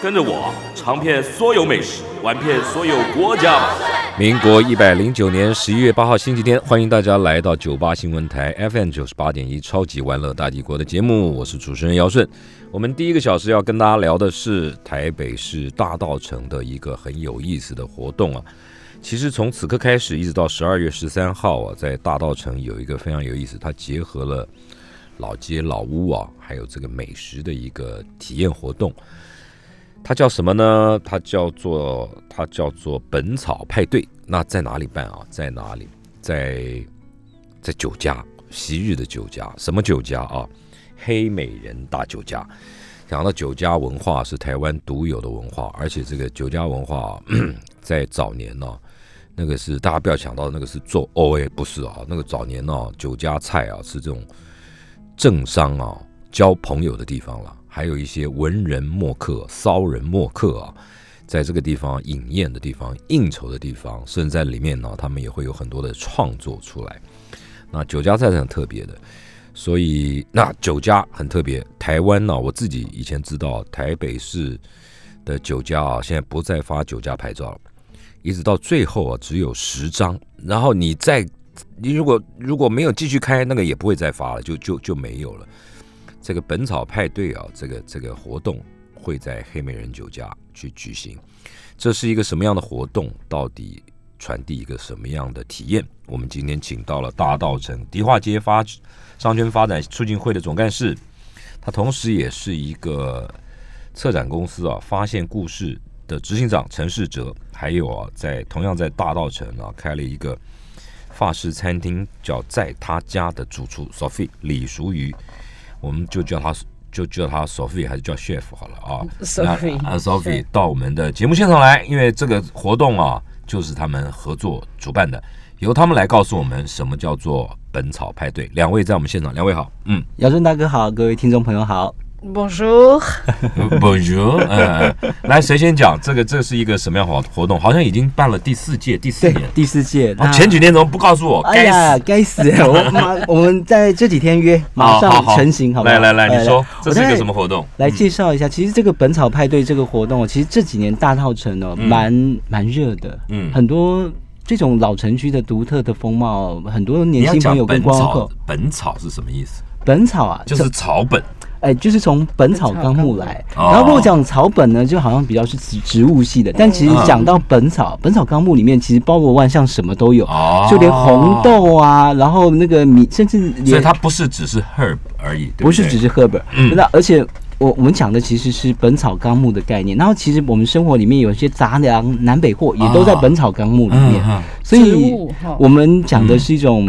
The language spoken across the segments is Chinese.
跟着我尝遍所有美食，玩遍所有国家。民国一百零九年十一月八号星期天，欢迎大家来到九八新闻台 FM 九十八点一超级玩乐大帝国的节目，我是主持人姚顺。我们第一个小时要跟大家聊的是台北市大道城的一个很有意思的活动啊。其实从此刻开始，一直到十二月十三号啊，在大道城有一个非常有意思，它结合了老街老屋啊，还有这个美食的一个体验活动。它叫什么呢？它叫做它叫做本草派对。那在哪里办啊？在哪里？在在酒家，昔日的酒家。什么酒家啊？黑美人大酒家。讲到酒家文化是台湾独有的文化，而且这个酒家文化 在早年呢，那个是大家不要想到那个是做 O A，不是啊。那个早年呢，酒家菜啊是这种政商啊交朋友的地方了。还有一些文人墨客、骚人墨客啊，在这个地方饮宴的地方、应酬的地方，甚至在里面呢，他们也会有很多的创作出来。那酒家菜是很特别的，所以那酒家很特别。台湾呢，我自己以前知道，台北市的酒家啊，现在不再发酒家牌照了，一直到最后啊，只有十张。然后你再，你如果如果没有继续开，那个也不会再发了，就就就没有了。这个本草派对啊，这个这个活动会在黑美人酒家去举行。这是一个什么样的活动？到底传递一个什么样的体验？我们今天请到了大道城迪化街发商圈发展促进会的总干事，他同时也是一个策展公司啊发现故事的执行长陈世哲，还有啊在同样在大道城啊开了一个法式餐厅，叫在他家的主厨 Sophie 李淑瑜。我们就叫他，就叫他 Sophie，还是叫 Chef 好了啊？Sophie，啊，Sophie 到我们的节目现场来，因为这个活动啊，就是他们合作主办的，由他们来告诉我们什么叫做本草派对。两位在我们现场，两位好，嗯，姚顺大哥好，各位听众朋友好。Bonjour，Bonjour，嗯 来，谁先讲？这个这是一个什么样活活动？好像已经办了第四届，第四年，第四届。前几天怎么不告诉我？哎呀，该死！我马，我们在这几天约，马上成型，好不好？来来来，你说这是一个什么活动？来介绍一下，其实这个本草派对这个活动，其实这几年大套城哦，蛮蛮热的，嗯，很多这种老城区的独特的风貌，很多年轻朋友跟光客。本草是什么意思？本草啊，就是草本。哎，就是从《本草纲目》来，然后如果讲草本呢，就好像比较是植植物系的，但其实讲到《本草》《本草纲目》里面，其实包罗万象，什么都有，就连红豆啊，然后那个米，甚至所以它不是只是 herb 而已，不是只是 herb，那而且我我们讲的其实是《本草纲目》的概念，然后其实我们生活里面有一些杂粮、南北货，也都在《本草纲目》里面，所以我们讲的是一种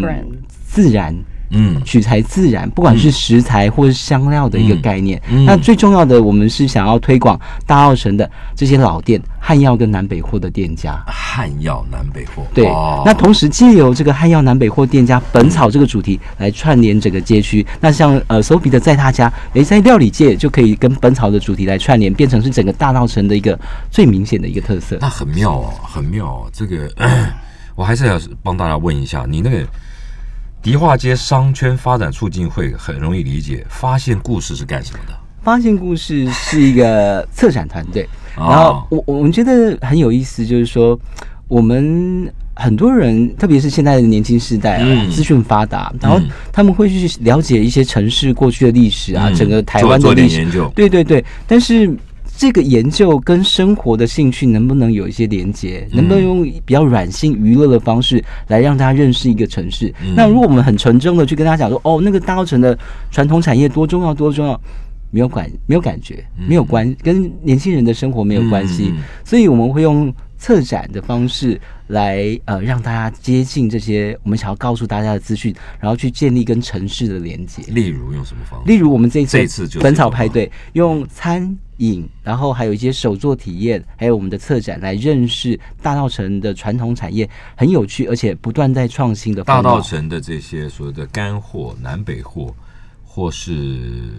自然。嗯，取材自然，不管是食材或是香料的一个概念。那最重要的，我们是想要推广大澳城的这些老店，汉药跟南北货的店家。汉药南北货，对。那同时借由这个汉药南北货店家本草这个主题来串联整个街区。那像呃，Sophie 的在他家，诶，在料理界就可以跟本草的主题来串联，变成是整个大道城的一个最明显的一个特色。那很妙哦，很妙哦。这个 我还是要帮大家问一下，你那个。迪化街商圈发展促进会很容易理解，发现故事是干什么的？发现故事是一个策展团队，然后我我们觉得很有意思，就是说我们很多人，特别是现在的年轻世代啊，资讯发达，然后他们会去了解一些城市过去的历史啊，整个台湾的历史，对对对，但是。这个研究跟生活的兴趣能不能有一些连接？能不能用比较软性娱乐的方式来让大家认识一个城市？那如果我们很纯真的去跟大家讲说，哦，那个大稻城的传统产业多重要多重要，没有感没有感觉，没有关跟年轻人的生活没有关系，所以我们会用策展的方式来呃让大家接近这些我们想要告诉大家的资讯，然后去建立跟城市的连接。例如用什么方式？例如我们这一次这一次就本草派对用餐饮，然后还有一些手作体验，还有我们的策展来认识大稻城的传统产业，很有趣，而且不断在创新的大稻城的这些所谓的干货、南北货，或是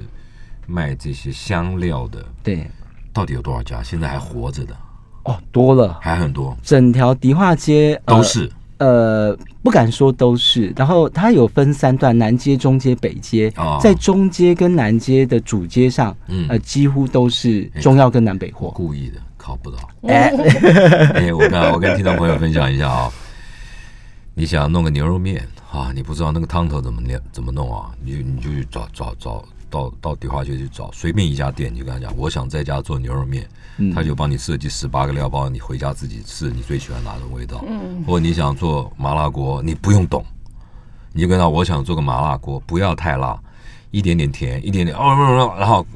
卖这些香料的，对到底有多少家？现在还活着的哦多了，还很多，整条迪化街、呃都是。呃，不敢说都是，然后它有分三段，南街、中街、北街，哦。在中街跟南街的主街上，嗯。呃，几乎都是中药跟南北货。故意的，考不到。哎，哎，我跟我跟听众朋友分享一下啊、你想弄个牛肉面啊，你不知道那个汤头怎么念怎么弄啊，你你就去找找找到到迪化街去找，随便一家店，你就跟他讲，我想在家做牛肉面，嗯他就帮你设计十八个料包，你回家自己试你最喜欢哪种味道。嗯，或者你想做麻辣锅，你不用懂，你就跟他我想做个麻辣锅，不要太辣，一点点甜，一点点哦，然后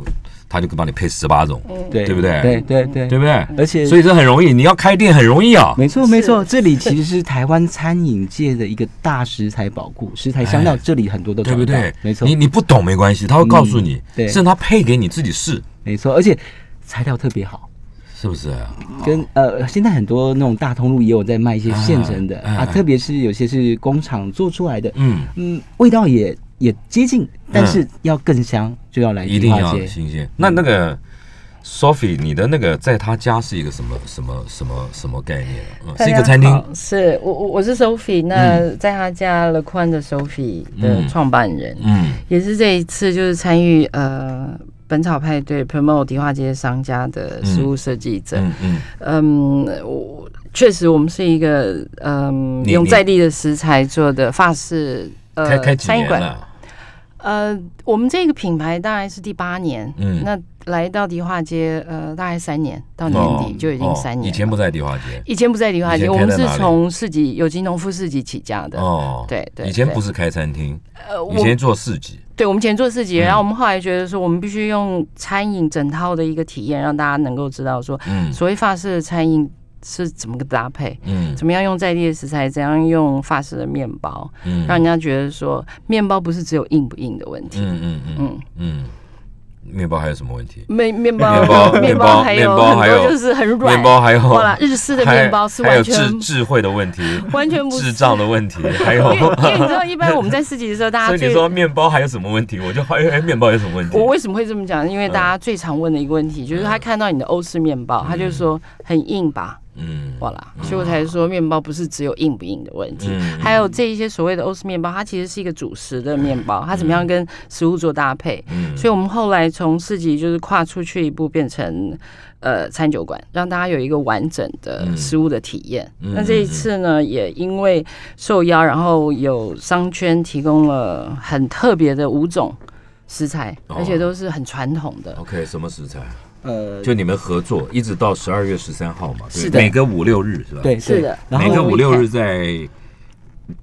他就帮你配十八种，对。对不对？对对对。对不对？而且所以这很容易，你要开店很容易啊。没错没错，这里其实是台湾餐饮界的一个大食材宝库，食材香料哎。这里很多都对不对？没错。你，你不懂没关系，他会告诉你，甚至他配给你自己试，没错，而且材料特别好。是不是？啊？跟呃，现在很多那种大通路也有在卖一些现成的啊，特别是有些是工厂做出来的，嗯，嗯，味道也也接近，但是要更香，就要来一定要迪化街。新鲜。那那个 Sophie，你的那个在他家是一个什么什么什么什么概念是一个餐厅是我我我是 Sophie，那在他家 Le Quan 的 Sophie 的嗯创办人，嗯也是这一次就是参与呃本草派对 promote 迪化街商家的食物设计者。嗯嗯，嗯，我确实我们是一个嗯用在地的食材做的法式呃开开餐饮馆。呃，我们这个品牌大概是第八年，嗯。那来到迪化街呃大概三年，到年底就已经哦三年了。以前不在迪化街。以前不在迪化街，我们是从市集有机农夫市集起家的。哦，对对对以前不是开餐厅，呃，我以前做市集，对我们以前做市集，嗯。然后我们后来觉得说，我们必须用餐饮整套的一个体验，让大家能够知道说，嗯。所谓法式的餐饮是怎么个搭配，嗯。怎么样用在地的食材，怎样用法式的面包，嗯。让人家觉得说，面包不是只有硬不硬的问题。嗯嗯嗯嗯，嗯，面包还有什么问题？面面包面包 面面包还有面包还有很多就是很软，面包还有好啦，日式的面包是还有完全智智慧的问题，完全不智障的问题，还有因为你知道，一般我们在市集的时候，大 所以你家说面包还有什么问题？我就怀疑哎，面包有什么问题？我为什么会这么讲？因为大家最常问的一个问题，就是他看到你的欧式面包，他就说很硬吧，嗯。哇啦，所以我才说面包不是只有硬不硬的问题，嗯。还有这一些所谓的欧式面包，它其实是一个主食的面包，它怎么样跟食物做搭配？嗯。所以我们后来从市集就是跨出去一步，变成呃餐酒馆，让大家有一个完整的嗯食物的体验。嗯。那这一次呢，也因为受邀，然后有商圈提供了很特别的五种食材，哦。而且都是很传统的。OK，什么食材？呃，就你们合作，一直到十二月十三号嘛，对是的每个五六日是吧？，对对是的，然后每个五六日在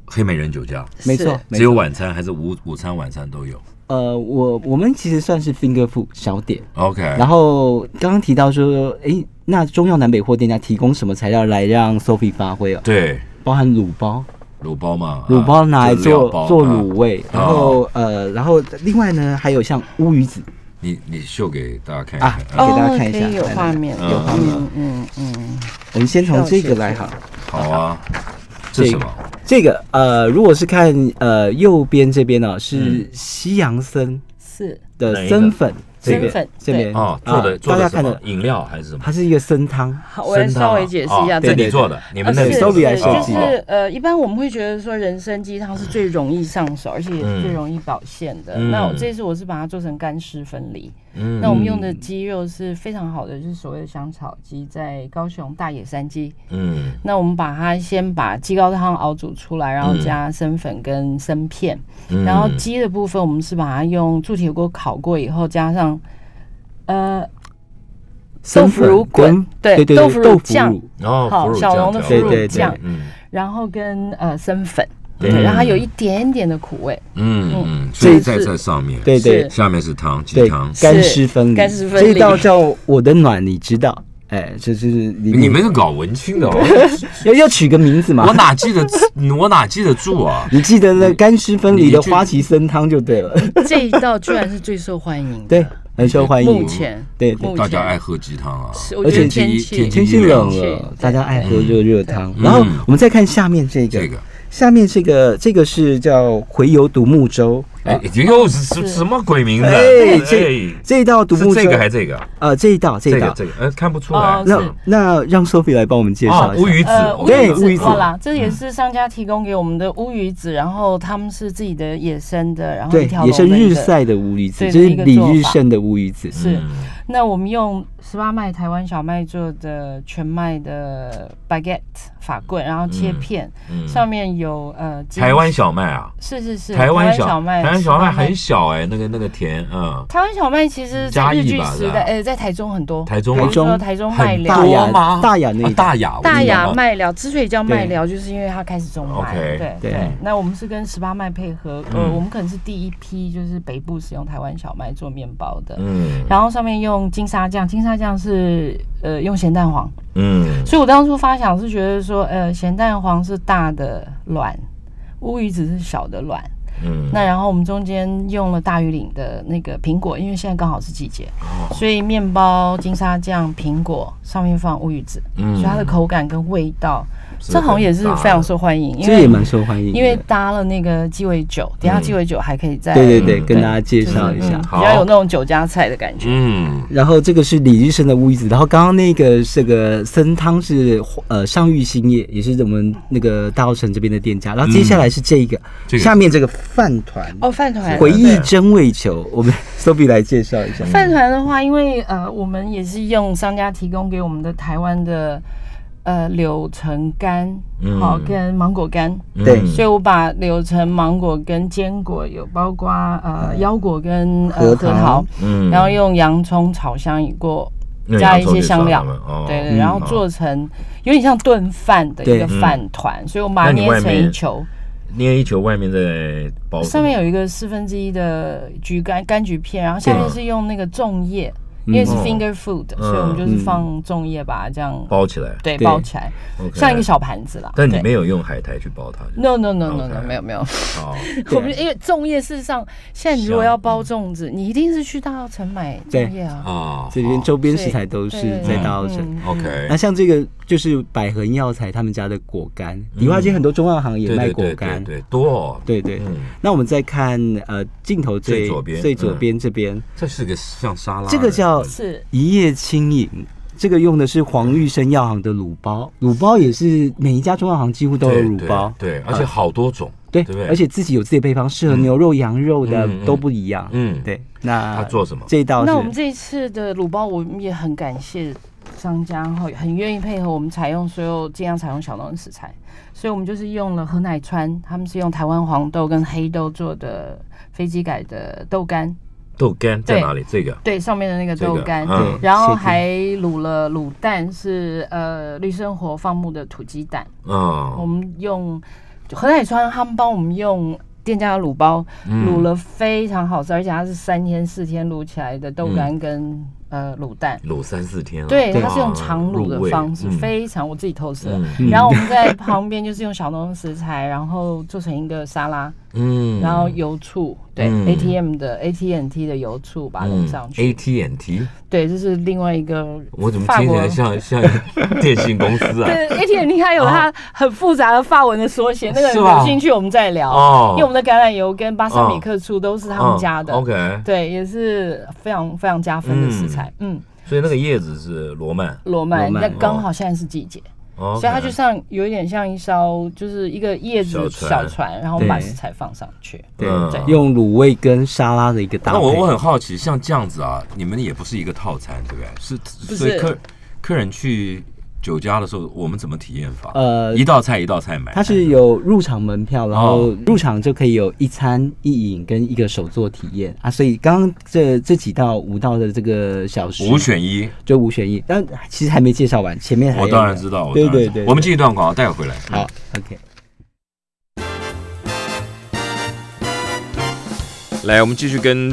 黑美人酒家，没错。只有晚餐还是午午餐晚餐都有呃，我我们其实算是 finger food 小点，？OK，然后刚刚提到说，哎，那中药南北货店家提供什么材料来让 Sophie 发挥啊？对包含卤包，卤包嘛，卤包拿来做包做啊卤味，然后呃，然后另外呢还有像乌鱼子你你秀给大家看一啊看，给大家看一下。有画面，嗯。有画面，嗯。嗯，我们先从这个来好。好啊，这是什么？这个呃，如果是看呃右边这边呢、是嗯。西洋参是。的参粉，这边参粉这边哦，做的啊做的什大家看的，么饮料还是什么？它是一个参汤，好，我来稍微解释一下哦这个。这你做的，你们那里呃是 Sophie 来是设计就是呃，一般我们会觉得说人参鸡汤是最容易上手，而且也是最容易保鲜的。嗯那我这次我是把它做成干湿分离。嗯。那我们用的鸡肉是非常好的，就是所谓的香草鸡，在高雄大野山鸡。嗯。那我们把它先把鸡高汤熬煮出来，然后嗯。加生粉跟生片，嗯。然后鸡的部分我们是把它用铸铁锅烤过以后，加上呃豆腐乳滚，对对对豆腐乳酱。好小农的腐乳酱。嗯。然后跟呃生粉，对对，让它有一点点的苦味。嗯嗯，所以在在上面，对对。下面是汤鸡汤，干湿分离，干湿分离。这道叫我的暖，你知道？哎，这就是你你们是搞文青的哦，要要取个名字嘛。我。哪记得我哪记得住啊？你记得那干湿分离的花旗参汤就对了，这一道居然是最受欢迎的，对，很受欢迎。目前对大家爱喝鸡汤啊，是我觉得而且天气天天气冷了，大家爱喝热热汤。嗯。然后我们再看下面这个，这个下面这个这个是叫回游独木舟。哎，又是什什么鬼名字？哎这哎这一道独木舟这个还是这个？呃这一道这一道，这个这个，呃，看不出来哦。那那让 Sophie 来帮我们介绍啊，一下。乌鱼子对乌鱼子子啦，这也是商家提供给我们的乌鱼子，然后他们是自己的野生的，然后对一条也是龙的一个日晒的乌鱼子，对这是李日盛的乌鱼子。是嗯那我们用十八麦台湾小麦做的全麦的 baguette 法棍，然后切片，嗯上面有呃台湾小麦啊，是是是台湾小小麦，台湾小麦很小哎，那个那个田，嗯，台湾小麦其实嘉义在日据吧是吧？时代，呃，在台中很多，台中？台中比如说台中麦很寮大雅那大雅大雅麦麦寮之所以叫麦寮，就是因为它开始种麦。对对。对。那我们是跟十八麦配合，呃，嗯。我们可能是第一批就是北部使用台湾小麦做面包的，嗯。然后上面用金沙酱，金沙酱是呃用咸蛋黄，嗯。所以我当初发想是觉得说，呃，咸蛋黄是大的卵，乌鱼子是小的卵。嗯，那然后我们中间用了大鱼岭的那个苹果，因为现在刚好是季节，哦。所以面包、金沙酱、苹果上面放乌鱼子，嗯。所以它的口感跟味道，是这好像也是非常受欢迎，因这也为蛮受欢迎。因为搭了那个鸡尾酒，等下嗯鸡尾酒还可以再对对对，嗯跟大家介绍一下比较有那种酒家菜的感觉。嗯然后这个是李日升的乌鱼子，然后刚刚那个这个参汤是呃上玉兴业，也是我们那个大澳城这边的店家。然后接下来是这个，这个下面这个饭团、哦，饭团回忆真味球，我们 Sophie 来介绍一下。饭团的话，因为呃，我们也是用商家提供给我们的台湾的呃柳橙干，嗯。好、跟芒果干，对。嗯所以我把柳橙、芒果跟坚果有包括呃腰果跟呃核桃。核桃，嗯。然后用洋葱炒香已过，那加一些香料。哦。对对，嗯。然后做成有点像炖饭的一个饭团，所以我们把它捏成一球，捏一球，外面再包上面有一个四分之一的橘干柑橘片，然后下面是用那个粽叶，因为是嗯 finger food，、所以我们就是放粽叶把它这样包起来，对对。包起来。像一个小盘子啦。对但你没有用海苔去包它。No no no no no 没有没有，好，我们因为粽叶事实上，现在你如果要包粽子，你一定是去大稻城买粽叶啊。啊，这边周边食材都是在大澳城。OK，那像这个就是百合药材他们家的果干，迪化街很多中药行也卖果干。对。对，多哦，对对。嗯，那我们再看呃镜头最最左边最左嗯。边这边，这是个像沙拉，这个叫是。一夜轻盈，这个用的是黄玉生药行的卤包，卤包也是每一家中药行几乎都有对卤包，对，对而且好多种，对对不对？而且自己有自己的配方，适合牛肉、羊肉的都不一样。嗯，对，那他做什么？这一道那我们是这一次的卤包，我们也很感谢商家，然后很愿意配合我们采用所有尽量采用小农的食材，所以我们就是用了河乃川，他们是用台湾黄豆跟黑豆做的飞机改的豆干，豆干在哪里？这个。对，上面的那个这个豆干，嗯。然后还卤了卤蛋，是呃绿生活放牧的土鸡蛋，嗯我嗯们用何海川他们帮我们用。店家的卤包嗯。卤了非常好吃，而且它是三天四天卤起来的豆干跟、呃卤蛋，卤三四天了，对，它是用长卤的方式，嗯非常我自己偷吃的。嗯。然后我们在旁边就是用小农食材，然后做成一个沙拉，嗯然后油醋，对、嗯 ATM 的 AT&T 的油醋把它弄上去。AT&T，对，这是另外一个我怎么法国听起来像像 电信公司啊？对 AT&T 它有它很复杂的发文的缩写，那个有兴趣我们再聊。哦因为我们的橄榄油跟巴萨米克醋都是他们家的。嗯 OK，对，也是非常非常加分的食材。嗯，所以那个叶子是罗曼，罗曼，罗曼那刚好现在是季节。哦所以它就像有一点像一艘，就是一个叶子小船。小船，然后把对食材放上去。对。用卤味跟沙拉的一个搭配。那我我很好奇，像这样子啊，你们也不是一个套餐，对不对？是，是。所以客客人去酒家的时候，我们怎么体验法？呃一道菜一道菜买，它是有入场门票，然后哦入场就可以有一餐一饮跟一个手作体验啊。所以刚刚这这几道五道的这个小时五选一。就五选一，但其实还没介绍完，前面还我当然知道，我对对对，我们进一段广告，待会回来。好 OK。来，我们继续跟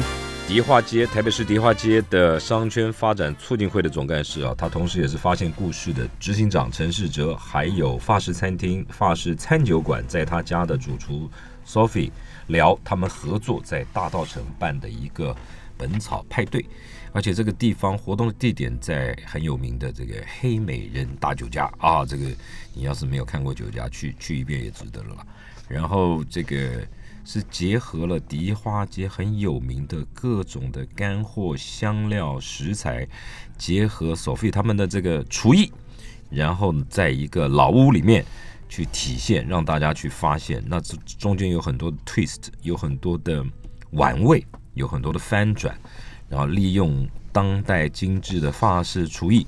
迪化街，台北市迪化街的。商圈发展促进会的。总干事啊，他同时也是发现故事的。执行长陈世哲，还有法式餐厅、法式餐酒馆，在他家的。主厨 Sophie 聊他们合作在大道城办的。一个本草派对，而且这个地方活动的。地点在很有名的。这个黑美人大酒家啊，这个你要是没有看过酒家，去去一遍也值得了。然后这个。是结合了迪花街很有名的各种的干货、香料、食材，结合索菲他们的这个厨艺，然后在一个老屋里面去体现，让大家去发现。那这中间有很多的 twist，有很多的玩味，有很多的翻转，然后利用当代精致的法式厨艺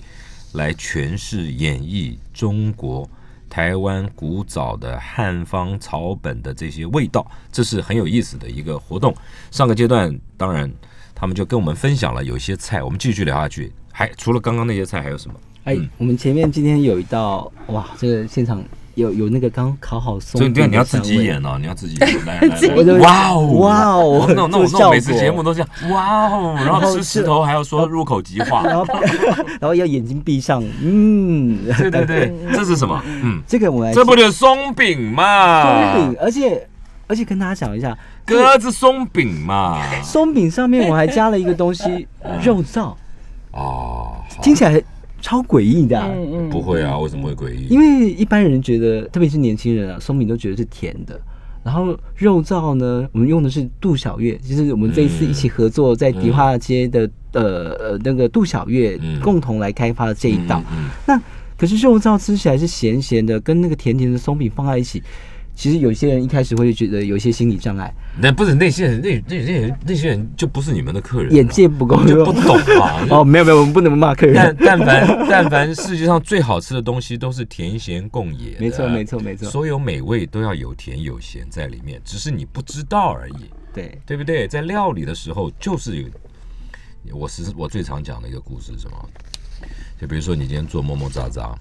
来诠释演绎中国。台湾古早的汉方草本的这些味道，这是很有意思的一个活动。上个阶段，当然他们就跟我们分享了有一些菜，我们继续聊下去。还除了刚刚那些菜，还有什么？哎，我们前面今天有一道哇，这个现场。有有那个刚烤好松，所以对你要自己演哦，你要自己演，来 来，哇哦哇哦，那那那每次节目都这样，哇哦，然后吃石头还要说入口即化，然后 然后要眼睛闭上，嗯，对 对对，这是什么？嗯，这个我来，这不就是松饼嘛？松饼，而且而且跟大家讲一下，鸽子松饼嘛，松饼上面我还加了一个东西，肉燥，哦，听起来。超诡异的，不会啊？为什么会诡异？因为一般人觉得，特别是年轻人啊，松饼都觉得是甜的。然后肉燥呢，我们用的是杜小月，就是我们这一次一起合作在迪化街的呃呃那个杜小月共同来开发的这一道。那可是肉燥吃起来是咸咸的，跟那个甜甜的松饼放在一起。其实有些人一开始会觉得有一些心理障碍，那不是那些人，那那那些人那些人就不是你们的客人，眼界不够，就不懂嘛。哦，没有没有，我们不能骂客人。但但凡但凡世界上最好吃的东西都是甜咸共也，没错没错没错。所有美味都要有甜有咸在里面，只是你不知道而已。对对不对？在料理的时候就是有，我是我最常讲的一个故事是，什么？就比如说你今天做么么喳喳。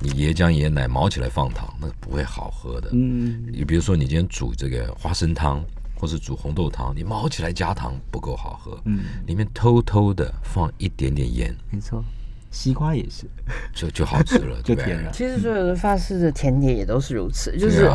你椰浆椰奶毛起来放糖，那不会好喝的。嗯，你比如说你今天煮这个花生汤，或是煮红豆汤，你毛起来加糖不够好喝。嗯，里面偷偷的放一点点盐，没错，西瓜也是，就就好吃了，就甜了。其实所有的法式的甜点也都是如此，就是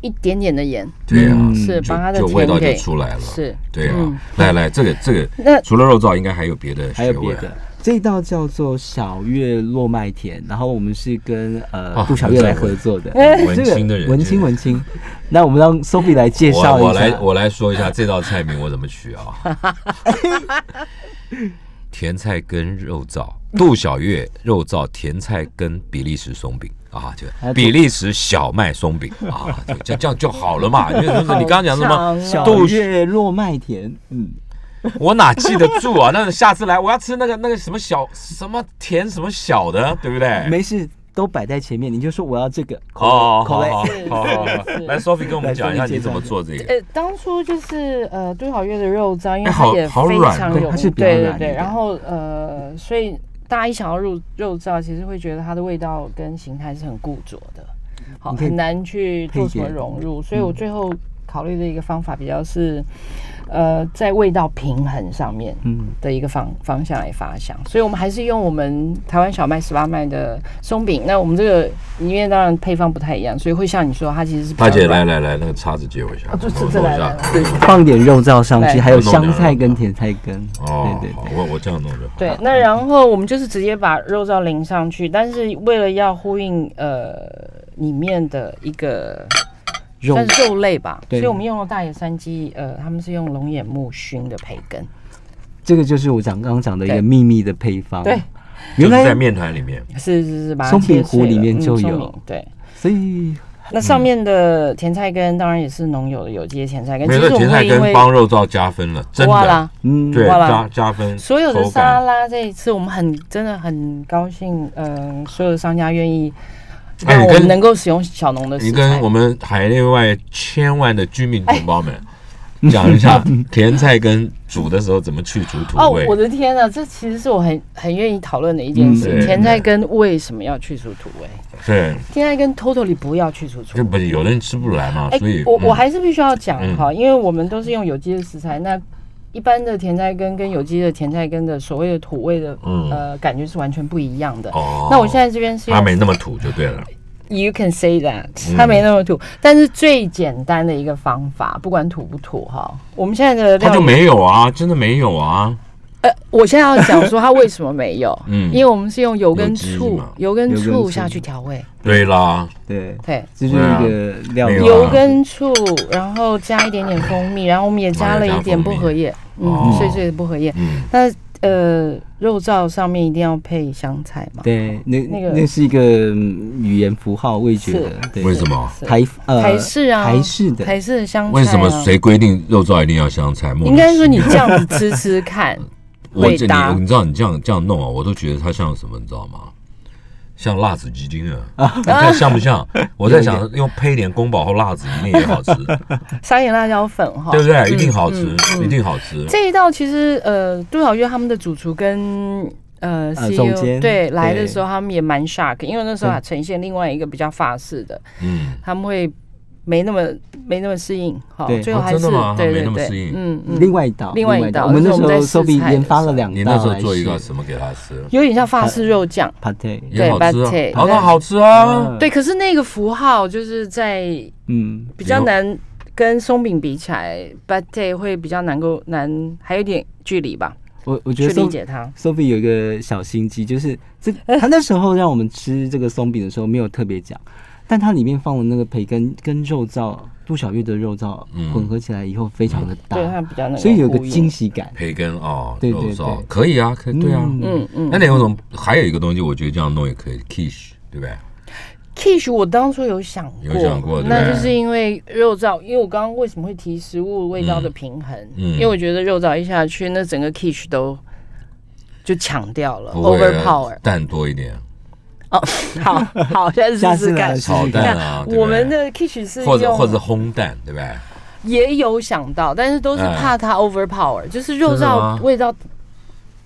一点点的盐，对啊，是把它的味道就出来了。是，对啊。来来，这个这个，那除了肉燥，应该还有别的，还有别的。这道叫做小月落麦田，然后我们是跟呃杜小月来合作的，文青的人，文青文青。那我们让 Sophie 来介绍一下，我来我来说一下这道菜名我怎么取啊？甜菜根肉燥，杜小月肉燥甜菜根比利时松饼啊，就比利时小麦松饼啊，就这样就好了嘛。就是你刚刚讲什么？小月落麦田，嗯。我哪记得住啊？那下次来，我要吃那个那个什么小什么甜什么小的，对不对？没事，都摆在前面，你就说我要这个。哦，好好好，来，Sophie 跟我们讲一下你怎么做这个。呃，当初就是呃多少月的肉燥，因为它也非常有，对对对。然后呃，所以大家一想要肉肉燥，其实会觉得它的味道跟形态是很固着的，好很难去做什么融入。所以我最后考虑的一个方法比较是。呃，在味道平衡上面，嗯，的一个方方向来发想，所以我们还是用我们台湾小麦十八麦的松饼。那我们这个里面当然配方不太一样，所以会像你说，它其实是。大姐，来来来，那个叉子借我一下。哦，这这来了。对，放点肉燥上去，还有香菜跟甜菜根。哦，对对，我我这样弄就。对，那然后我们就是直接把肉燥淋上去，但是为了要呼应呃里面的一个。算是肉类吧，所以我们用了大野山鸡，呃，他们是用龙眼木熏的培根，这个就是我讲刚刚讲的一个秘密的配方。对，原来在面团里面，是是是，松饼糊里面就有。对，所以那上面的甜菜根当然也是农友的有机的甜菜根。其实甜菜根帮肉燥加分了，真的，嗯，对，加加分。所有的沙拉这一次我们很真的很高兴，嗯，所有的商家愿意。那我们能够使用小农的你跟我们海内外千万的居民同胞们讲一下 甜菜根煮的时候怎么去除土味。哦，我的天呐，这其实是我很很愿意讨论的一件事。甜菜根为什么要去除土味？对，甜菜根 totally 不要去除土味。就不是有人吃不来嘛，所以我我还是必须要讲哈，因为我们都是用有机的食材，那一般的甜菜根跟有机的甜菜根的所谓的土味的嗯呃感觉是完全不一样的。哦那我现在这边是它没那么土就对了。You can say that，嗯它没那么土，但是最简单的一个方法，不管土不土哈，我们现在的它就没有啊，真的没有啊。呃，我现在要讲说它为什么没有，嗯。因为我们是用油跟醋，油跟醋醋。下去调味，对啦，对，对，这就是一个料油跟醋，然后加一点点蜂蜜，然后我们也加了一点薄荷叶，哦。嗯，碎碎的薄荷叶。嗯，那呃，肉燥上面一定要配香菜嘛？对，那那个。那是一个嗯语言符号味觉为什么？台呃台式啊，台式的。台式的香菜、啊。为什么谁规定肉燥一定要香菜？应该说你这样子吃吃看，我这你你知道你这样这样弄啊，我都觉得它像什么，你知道吗？像辣子鸡丁 啊，你看像不像？我在想用配一点宫保或辣子，一定也好吃，撒点辣椒粉哈，对不对？一定好吃一定好吃。这一道其实呃，杜小月他们的主厨跟呃呃 CEO 总监对来的时候，他们也蛮 shock，因为那时候还呈现另外一个比较法式的，嗯，他们会没那么没那么适应，哈最后还是对对没那么适应，对嗯嗯，另外一道，另外一道我们那时候就是我们在试 Sophie 研发了两道，你那时候做一个什么给他吃？有点像法式肉酱。好吃啊。对，哦，对那好吃啊。对，可是那个符号就是在嗯，比较难跟松饼比起来 b u t 会比较难够难，还有点距离吧，我我觉去得理解它。Sophie 有一个小心机，就是这他那时候让我们吃这个松饼的时候没有特别讲，但它里面放的那个培根跟肉燥，杜小月的肉燥嗯混合起来以后非常的大，对，它比较那个，所以有个惊。喜感。培根哦，对对肉燥对可以啊，可以对啊。嗯嗯嗯那你有种还有一个东西，我觉得这样弄也可以，quiche，对不对？quiche 我当初有想过，有想过那就是因为肉燥，因为我刚刚为什么会提食物味道的平衡？嗯因为我觉得肉燥一下去，那整个 quiche 都就抢掉了，overpower。蛋多一点，哦，好好，下次试试看来。试炒。蛋啊，我们的 kitch 是或者或者烘蛋，对不对？也有想到，但是都是哎怕它 overpower，就是肉燥味道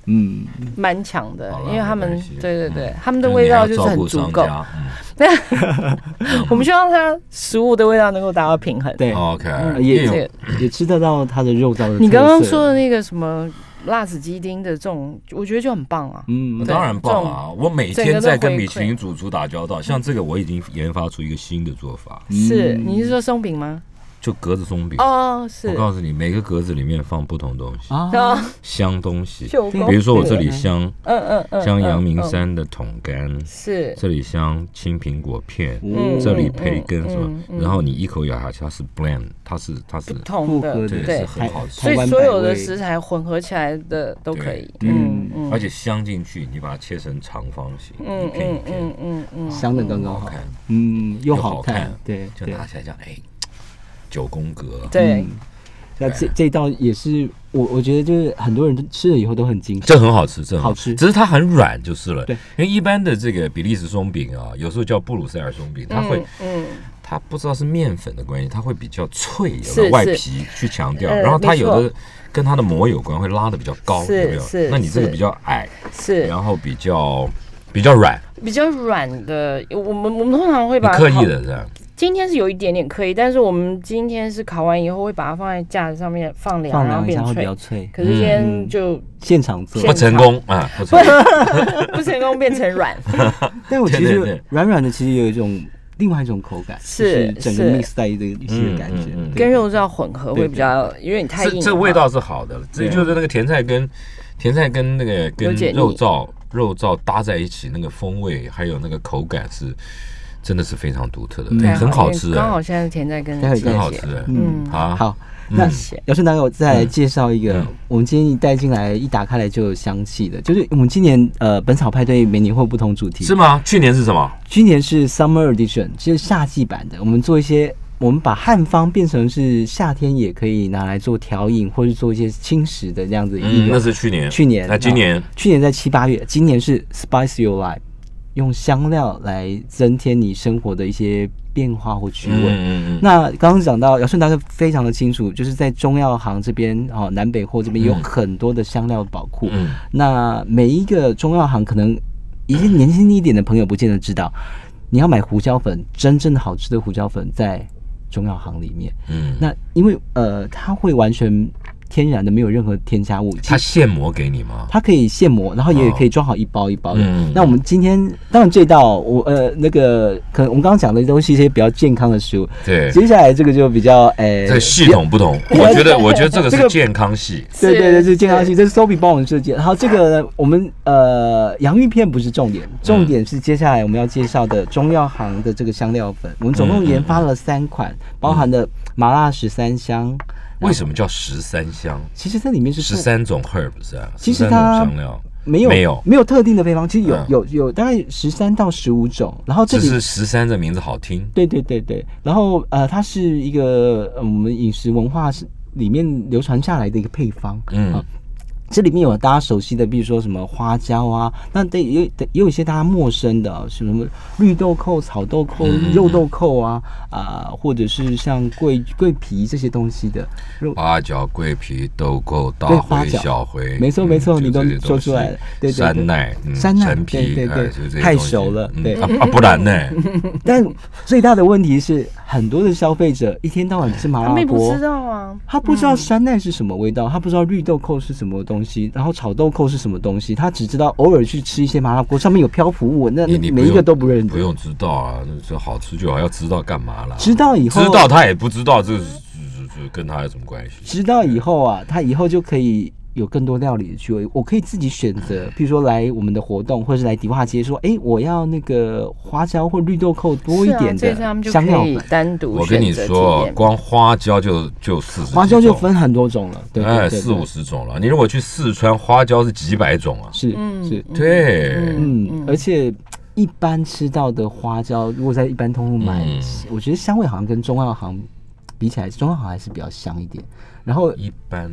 嗯，蛮强的因为他们对对对嗯，他们的味道就是很足够。嗯 我们希望它食物的味道能够达到平衡。对，OK，嗯也也吃得到它的肉燥的特色。你刚刚说的那个什么辣子鸡丁的这种，我觉得就很棒啊。嗯，当然棒啊！我每天在跟米其林主厨打交道，像这个我已经研发出一个新的做法，是，嗯你是说松饼吗？就格子松饼。哦，是。我。告诉你，每个格子里面放不同东西，啊，啊，香东西。比如说我这里香嗯嗯嗯，香阳明嗯，山的桶干，嗯是。这里香青苹果片，嗯。这里培根什么嗯，嗯然后你一口咬下去，它是 blend，它是它是不同的，对。很好吃。所以所有的食材混合起来的都可以。嗯嗯，而且香进去，你把它切成长方形，嗯一片一嗯嗯，嗯嗯，香的刚刚好。嗯，又又好好看对。就拿起来讲，哎，九宫格，对嗯，那这这道也是我我觉得就是很多人都吃了以后都很惊喜。这很好吃，这很好吃只是它很软就是了。对，因为一般的这个比利时松饼啊，有时候叫布鲁塞尔松饼，它会嗯它不知道是面粉的关系，它会比较脆，有是没有外皮去强调，呃然后它有的跟它的膜有关，会拉的比较高，是有没有是？那你这个比较矮，是然后比较比较软，比较软的，我们我们通常会把刻意的这样。今天是有一点点可以，但是我们今天是烤完以后会把它放在架子上面放凉，放然后变凉一下会比脆。较。脆，可是今天嗯就现场做。现。不成功啊，不成功。不成功变成软，但我其对对对。实软软的，其实有一种另外一种口感，是就是整个是。mix 在一个一起的感觉。嗯嗯嗯，对跟肉燥混合会比较因为你太硬。这这味道是好的，这对就是那个甜菜跟甜菜跟那个跟有解腻。肉燥肉燥搭在一起，那个风味还有那个口感是真的是非常独特的，嗯对很好吃刚好哎，现在甜在跟很好吃哎。嗯好，好，嗯那姚顺大哥，我再来介绍一个嗯，我们今天一带进来，一打开来就有香气的，就是我们今年呃本草派对每年会有不同主题，是吗？去年是什么？今年是 Summer Edition，就是夏季版的。我们做一些，我们把汉方变成是夏天也可以拿来做调饮，或是做一些轻食的这样子应嗯，那是去年。去年，那今年啊去年在七八月，今年是 Spice Your Life，用香料来增添你生活的一些变化或趣味。嗯嗯嗯，那刚刚讲到姚顺大哥非常的清楚，就是在中药行这边哦，南北货这边有嗯很多的香料宝库。嗯那每一个中药行可能一些年轻一点的朋友不见得知道，你要买胡椒粉，真正好吃的胡椒粉在中药行里面。嗯，那因为呃，它会完全天然的，没有任何添加物。其他现磨给你吗？它可以现磨，然后也可以装好一包一包的。嗯那我们今天当然这道我呃那个可能我们刚刚讲的都是一些比较健康的食物，对，接下来这个就比较诶，这系统不同，我觉得我觉得这个是健康系。对对对，是是健康系，这是 Sophie 帮我们设计。然后这个呢我们呃洋芋片不是重点，重点是接下来我们要介绍的中药行的这个香料粉。我们总共研发了三款，包含的麻辣十三香。为什么叫十三香？其实它里面是十三种 herb 是啊？其实13种它香料没有没有没有特定的配方，其实有嗯有有大概十三到十五种。然后只是十三这名字好听。对对对对，然后呃，它是一个呃我们饮食文化是里面流传下来的一个配方。嗯啊这里面有大家熟悉的，比如说什么花椒啊，那对也有也有一些大家陌生的，什么绿豆蔻、草豆蔻、嗯。肉豆蔻啊啊、或者是像桂桂皮这些东西的。肉八角、桂皮、豆蔻、大茴、小茴，没错没错你都说出来了。对对对。山奈、嗯山奈陈皮，对对太熟了对。嗯啊啊，不然呢？但最大的问题是，很多的消费者一天到晚吃麻辣他不知，道啊，他不知道山奈是什么味道，他不知道绿豆蔻是什么东西，然后炒豆蔻是什么东西，他只知道偶尔去吃一些麻辣锅上面有漂浮物，那每一个都不认得。不用知道啊，那这好吃就好，要知道干嘛啦？知道以后，知道他也不知道，这是这这跟他有什么关系？知道以后啊，他以后就可以有更多料理的趣味。我可以自己选择，譬如说来我们的活动，或者是来迪化街说，哎，我要那个花椒或绿豆蔻多一点的香料。单独我跟你说光花椒就就四十，花椒就分很多种了，对对哎对对四五十种了。你如果去四川，花椒是几百种啊。是嗯是，对，嗯，而且一般吃到的花椒，如果在一般通路买，嗯我觉得香味好像跟中药行比起来，中药行还是比较香一点。然后一般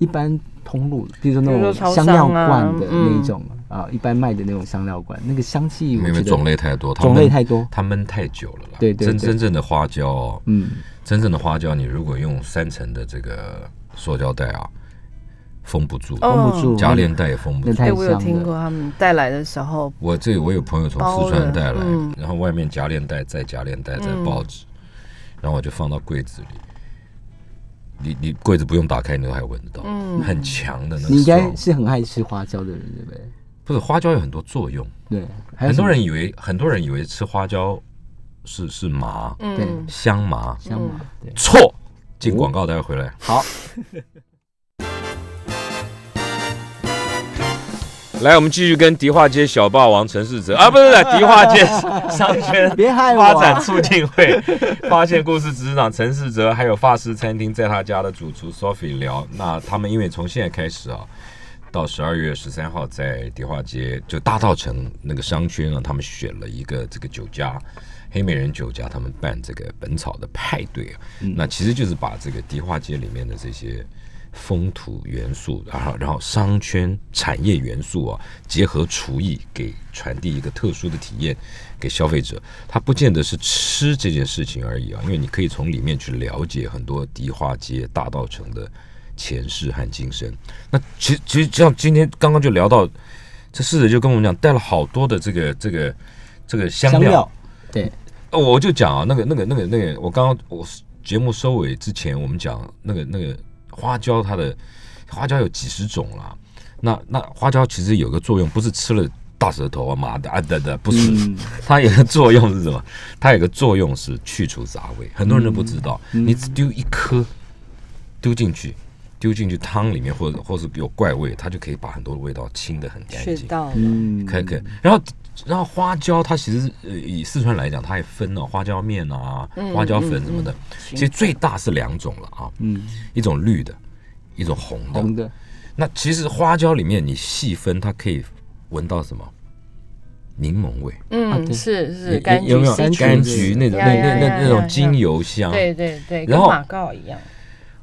一般通路，比如说那种香料罐的那嗯。种啊，一般卖的那种香料罐，那个香气因为种类太多，它种类太多。它焖太久了啦。对对对。真真正的花椒哦，嗯，真正的花椒，你如果用三层的这个塑胶袋啊，封不住，哦。封不住，夹链袋也封不住。哎，我有听过他们带来的时候，我这我有朋友从四川带来嗯，然后外面夹链袋，再夹链袋，再报纸，然后我就放到柜子里。你你柜子不用打开，你都还闻得到，嗯。很强的那种你应该是很爱吃花椒的人，对不对？不是花椒有很多作用，对，很多人以为很多人以为吃花椒是是麻嗯，香麻，香麻，对，错。进广告，待会回来。好，来，我们继续跟迪化街小霸王陈世哲啊，不是不是 迪化街商圈发展促进会 发现故事执行长陈世哲，还有法式餐厅在他家的主厨 Sophie 聊。那他们因为从现在开始啊，到十二月十三号在迪化街就大道城那个商圈啊，他们选了一个这个酒家。黑美人酒家他们办这个本草的派对啊，那其实就是把这个迪化街里面的这些风土元素，然后然后商圈产业元素啊，结合厨艺，给传递一个特殊的体验给消费者。它不见得是吃这件事情而已啊，因为你可以从里面去了解很多迪化街、大道城的前世和今生。那其实其实像今天刚刚就聊到，这侍者就跟我们讲，带了好多的这个这个这个香料香料，对，哦，我就讲啊，那个、那个、那个、那个，我刚刚我节目收尾之前，我们讲那个、那个花椒，它的花椒有几十种啦。那那花椒其实有个作用，不是吃了大舌头啊、妈的啊的的，不是，嗯它有个作用是什么？它有个作用是去除杂味，很多人都不知道。你只丢一颗丢进去，丢进去汤里面，或者或是有怪味，它就可以把很多的味道清得很干净。学到了，嗯，可以可以。然后然后花椒它其实呃以四川来讲，它也分哦花椒面啊、花椒粉什么的。其实最大是两种了啊，嗯，一种绿的，一种红的。红的，那其实花椒里面你细分，它可以闻到什么？柠檬味，啊嗯，对是是有柑橘有没有柑橘橘那种那那那那种精油香？对对对，然后马告一样，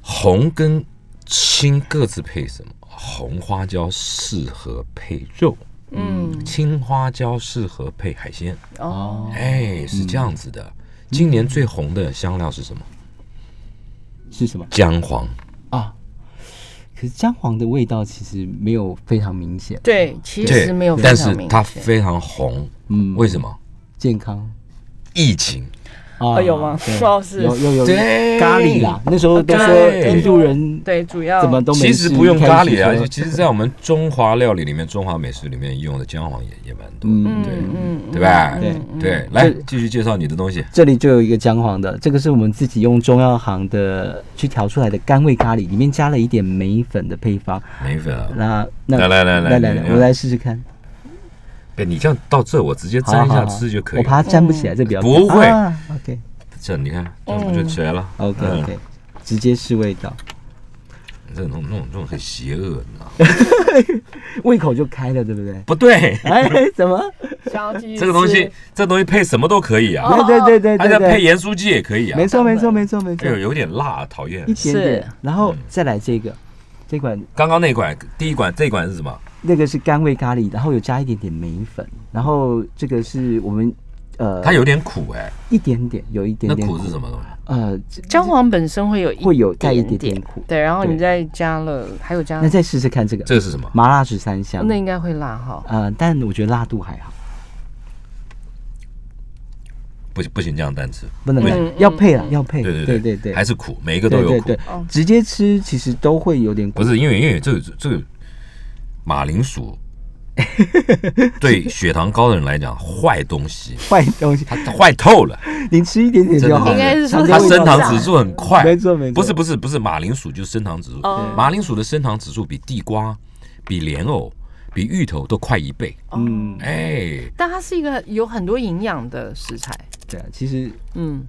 红跟青各自配什么？红花椒适合配肉，嗯，青花椒适合配海鲜。哦，哎，是这样子的。今年最红的香料是什么？是什么姜黄。啊？可是姜黄的味道其实没有非常明显，对，其实没有非但是常明显，它非常红。嗯，为什么？健康？疫情，哦，有吗？对哦，是，有有有咖喱啦，那时候都说印度人对，主要怎么都没其实不用咖喱啊，其实，在我们中华料理里面，中华美食里面用的姜黄也也蛮多，嗯，对嗯对吧？对嗯对，来继续介绍你的东西。这里就有一个姜黄的，这个是我们自己用中药行的去调出来的甘味咖喱，里面加了一点梅粉的配方。梅粉啊，那那来来来来来来来，你我来试试看，哎，你这样到这，我直接好沾一下吃就可以了。我怕它粘不起来，这比较不会。啊 OK 这你看，这样不就起来了？OK 嗯。OK，直接试味道，这种那种这种很邪恶，你知道吗？胃口就开了，对不对？不对，哎，怎么？想要继续这个东西吃，这东西配什么都可以啊，对对对它再对对对，配盐酥鸡也可以啊。没错没错没错没错。哎，呦，有点辣，讨厌。一。点点。是，然后再来这个，这款刚刚那款，第一款，这一款是什么？那个是甘味咖喱，然后有加一点点梅粉，然后这个是我们呃，它有点苦哎，一点点，有一点那点苦是什么东西？呃，姜黄本身会有一会有带一点点点苦。对，然后你再加了，还有加那，再试试看这个这个是什么？麻辣十三香那，应该会辣哈。呃，但我觉得辣度还好，不行不行，这样单吃。不能嗯要配了，嗯要配，对对对对对，还是苦，每一个都有苦对对对。哦，直接吃其实都会有点苦，不是因为因为这个这个马铃薯。对血糖高的人来讲坏东西，坏东西，它它坏透了，你吃一点点就好了。应该是说它升糖指数很快。没错没错，不是不是不是马铃薯就是升糖指数，哦。马铃薯的升糖指数比地瓜、比莲藕、比芋头都快一倍。嗯，哎，但它是一个有很多营养的食材。对啊，其实嗯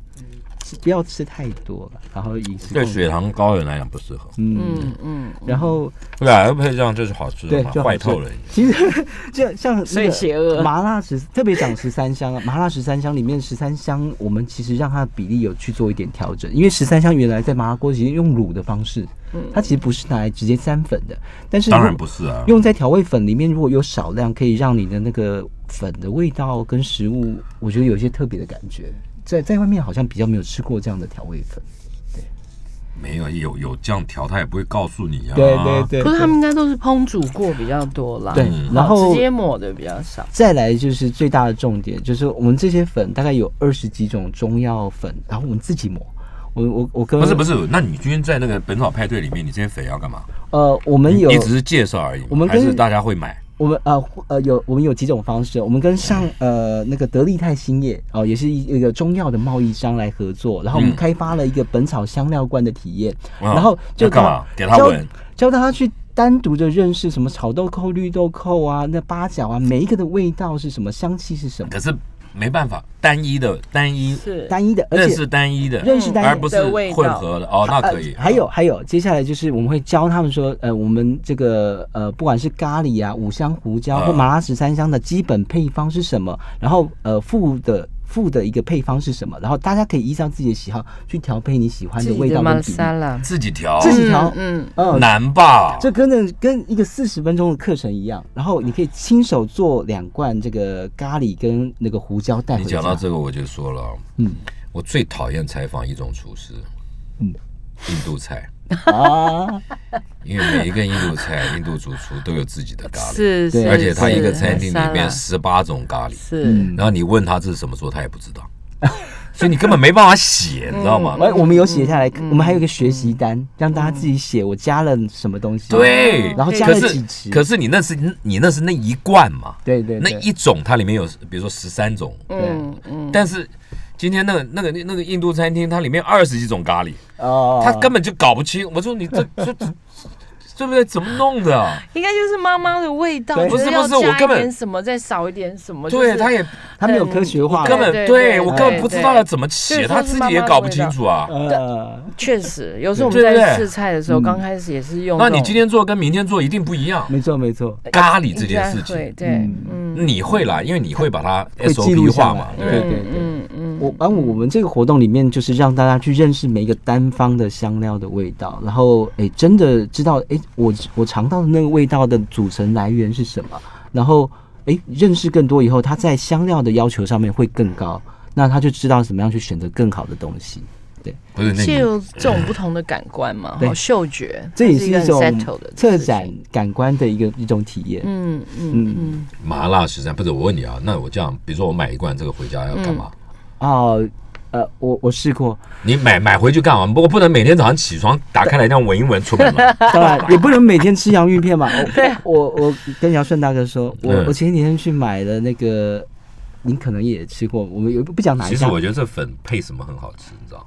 不要吃太多了，然后饮食对血糖高的人来讲不适合。嗯，嗯嗯，然后对啊，配这样就是好吃的嘛，坏透了。其实就像所以邪恶麻辣十，特别讲十三香啊，麻辣十三香里面十三香，我们其实让它的比例有去做一点调整，因为十三香原来在麻辣锅其实用卤的方式，它其实不是拿来直接沾粉的，但是当然不是啊，用在调味粉里面，如果有少量，可以让你的那个粉的味道跟食物，我觉得有一些特别的感觉。在在外面好像比较没有吃过这样的调味粉。对没有有有这样调，他也不会告诉你啊。对对对，可是他们应该都是烹煮过比较多啦。对嗯，然后直接抹的比较少。再来就是最大的重点，就是我们这些粉大概有二十几种中药粉，然后我们自己抹。我我我跟不是不是，那你今天在那个本草派对里面，你这些粉要干嘛？呃，我们有你只是介绍而已，我们跟还是大家会买？我们呃呃有我们有几种方式，我们跟上呃那个德利泰兴业哦、也是一一个中药的贸易商来合作，然后我们嗯开发了一个本草香料罐的体验，啊然后就干嘛？给他教闻。教大家去单独的认识什么草豆蔻、绿豆蔻啊，那八角啊，每一个的味道是什么，香气是什么，可是没办法，单一的单一是。单一的，而且认识单一的，认识单一而不是的味道。混合的哦，那可以。呃还有还有，接下来就是我们会教他们说，呃，我们这个呃，不管是咖喱啊、五香胡椒或嗯麻辣十三香的基本配方是什么，然后呃附的附的一个配方是什么，然后大家可以依照自己的喜好去调配你喜欢的味道跟比例。自己调，自己调？嗯，嗯，难吧？这跟那跟一个四十分钟的课程一样，然后你可以亲手做两罐这个咖喱跟那个胡椒带回你。讲到这个，我就说了，嗯。我最讨厌采访一种厨师，嗯。印度菜，啊，因为每一个印度菜，印度主厨都有自己的咖喱，是是，而且他一个餐厅里面十八种咖喱，是。嗯然后你问他这是什么做，他也不知道，所以你根本没办法写，你知道吗？哎，我们有写下来，嗯。我们还有一个学习单，让大家自己写我加了什么东西。对，然后加了几匙。可是你那是你那是那一罐嘛，对对对，那一种它里面有比如说十三种，嗯嗯，但是今天那个那个那个印度餐厅它里面二十几种咖喱，哦他根本就搞不清。我说你这这这对不对？怎么弄的？啊？应该就是妈妈的味道，不是不是我根本点什么，再少一点什么，对，他也他没有科学化，根本对我根本不知道要怎么就写，他自己也搞不清楚啊。呃，确实，有时候我们在试菜的时候，嗯。刚开始也是用那。你今天做跟明天做一定不一样。没错没错，咖喱这件事情，对，嗯。嗯，你会啦，因为你会把它会记录 SOP 化嘛来，对对？对？对对。嗯嗯，我而我们这个活动里面就是让大家去认识每一个单方的香料的味道，然后哎真的知道哎我我尝到的那个味道的组成来源是什么，然后哎认识更多以后，他在香料的要求上面会更高，那他就知道怎么样去选择更好的东西。不是那你借由这种不同的感官嘛，对好嗅觉，这也是一种策展感官的一个一种体验。嗯嗯嗯嗯，麻辣十三不是我问你啊，那我这样，比如说我买一罐这个回家要干嘛？哦，呃，我我试过，你买买回去干嘛？不过不能每天早上起床打开来这样闻一闻 出门嘛。当然 也不能每天吃洋芋片嘛。我我我跟姚顺大哥说，我嗯我前几天去买的那个，您可能也吃过，我们有不讲哪一家，其实我觉得这粉配什么很好吃，你知道？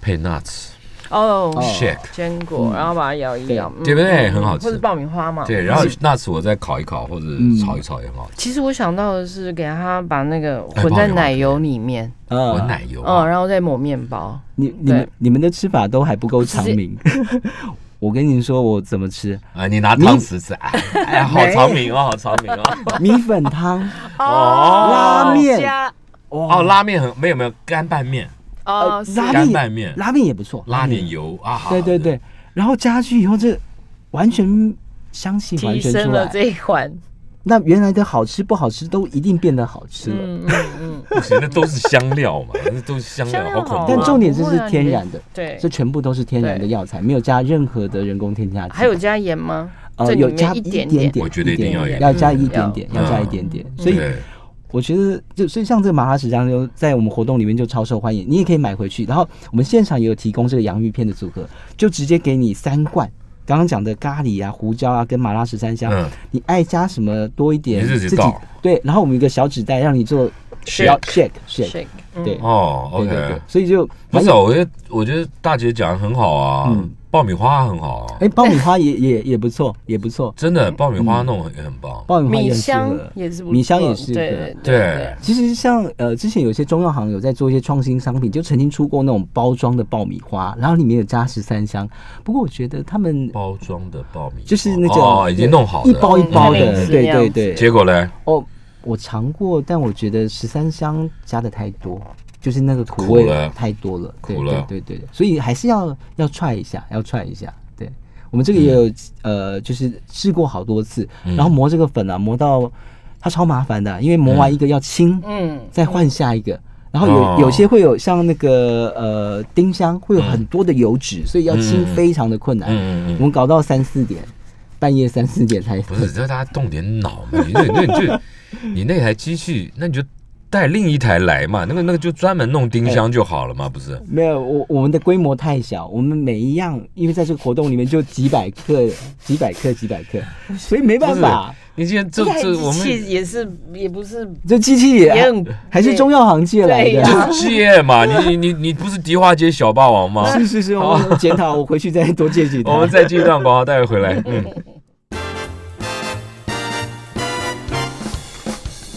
配 nuts 哦 shake，坚果，然后把它摇一摇，嗯。对不对？嗯很好吃。或者爆米花嘛。对，然后 nuts 我再烤一烤或者嗯。炒一炒也很好。吃。其实我想到的是给它把那个哎混在奶油里面，呃闻奶油嗯，啊，然后再抹面包。你你们你们的吃法都还不够长明。我跟您说，我怎么吃？啊，你拿汤匙吃，哎好长明哦，好长明哦。米粉汤，哦。拉面。加。哦，拉面很没有没有干拌面，哦呃，拉干面拌面拉面也不错，拉点面。油啊。对对，对，然后加去以后，这完全香气完提全出来。升了这一款。那原来的好吃不好吃都一定变得好吃了。嗯嗯嗯，不行，那都是香料嘛，那都是香料，香料好好恐怖但啊。重点这是天然的，对。这全部都是天然的药材，没有加任何的人工添加剂。还有加盐吗？这里面呃有加一点点点我觉得一定要有要加一嗯点点，要要加一点点。所以对我觉得就所以像这个麻辣食酱就在我们活动里面就超受欢迎，你也可以买回去。然后我们现场也有提供这个洋芋片的组合，就直接给你三罐。刚刚讲的咖喱啊、胡椒啊跟麻辣十三香，嗯你爱加什么多一点，你自己倒对。然后我们有一个小纸袋让你做 Shake shake shake，shake，嗯对哦对对对，OK，，所以就不是啊，我觉得我觉得大姐讲的很好啊嗯，爆米花很好啊，哎，爆米花也 也也不错，也不错，真的爆米花弄也很棒。爆米花也很适香合。也是米香也是对对对其实像呃，之前有些中药行有在做一些创新商品，就曾经出过那种包装的爆米花，然后里面有加十三香。不过我觉得他们包装的爆米花就是那种哦，已经弄好一，包一包的，对对对。结果呢？哦，我尝过，但我觉得十三香加的太多，就是那个苦味太多了。对苦了对对对，所以还是要要踹一下，要踹一下。对我们这个也有、呃，就是试过好多次，嗯然后磨这个粉啊，磨到它超麻烦的，因为磨完一个要清，嗯，再换下一个。然后有、哦有些会有像那个呃丁香会有很多的油脂，所以要清嗯非常的困难。嗯嗯嗯我们搞到三四点，半夜三四点才不是，这大家动点脑嘛。你那那你就你那台机器，那你就带另一台来嘛。那个那个就专门弄丁香就好了嘛，不是？没有，我我们的规模太小，我们每一样，因为在这个活动里面就几百克、几百克、几百克，所以没办法。你今天这这这我们也是也不是这机器也还是中药行借来的。就是借嘛。你你你不是迪化街小霸王吗？是是是，我检讨，我回去再多借几台。我们再借一段广告，待会回来。嗯。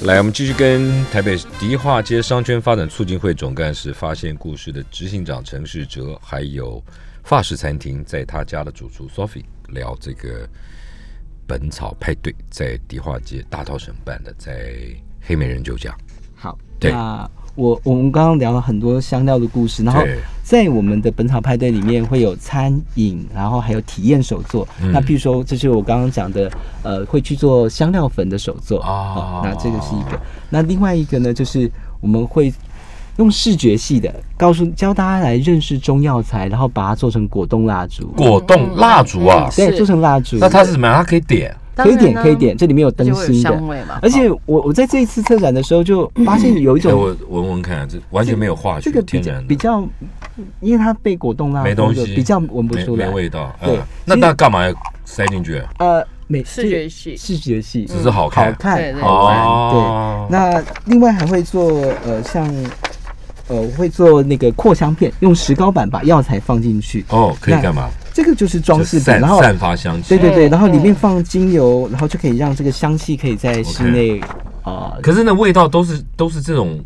来，我们继续跟台北迪化街商圈发展促进会总干事、发现故事的执行长陈世哲，还有法式餐厅在他家的主厨 Sophie 聊这个本草派对，在迪化街大稻城办的，在黑美人酒家。好，对那我我们刚刚聊了很多香料的故事，然后在我们的本草派对里面会有餐饮，然后还有体验手作。嗯那譬如说，这是我刚刚讲的，呃，会去做香料粉的手作哦那这个是一个。那另外一个呢，就是我们会。用视觉系的告诉教大家来认识中药材，然后把它做成果冻蜡烛，果冻蜡烛啊，对，做成蜡烛。那它是什么？它可以点可以点，可以点，这里面有灯芯的。而且我我在这一次策展的时候就发现有一哎，种我闻闻看，这完全没有化学，这个比较天然，比较，因为它被果冻蜡没东西比较闻不出来没。味道。对嗯，那那干嘛要塞进去？呃，美视觉系视觉系只是好好看。看对对好玩。哦对，那另外还会做呃像呃我会做那个扩香片，用石膏板把药材放进去，哦，可以干嘛？这个就是装饰品，然后散发香气。对对对，嗯然后里面放精油，然后就可以让这个香气可以在室内啊可是那味道都是都是这种，